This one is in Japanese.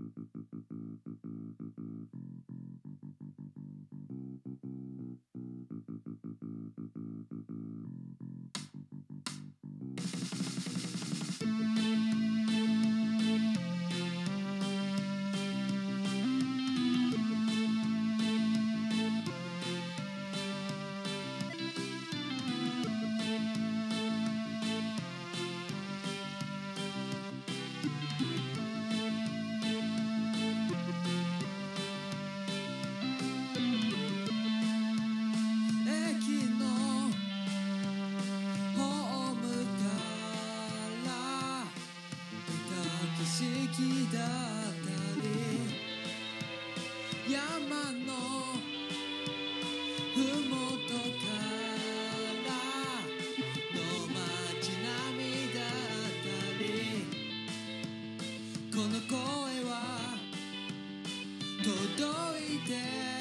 Thank you. だったり山のふもとからの街並みだったりこの声は届いて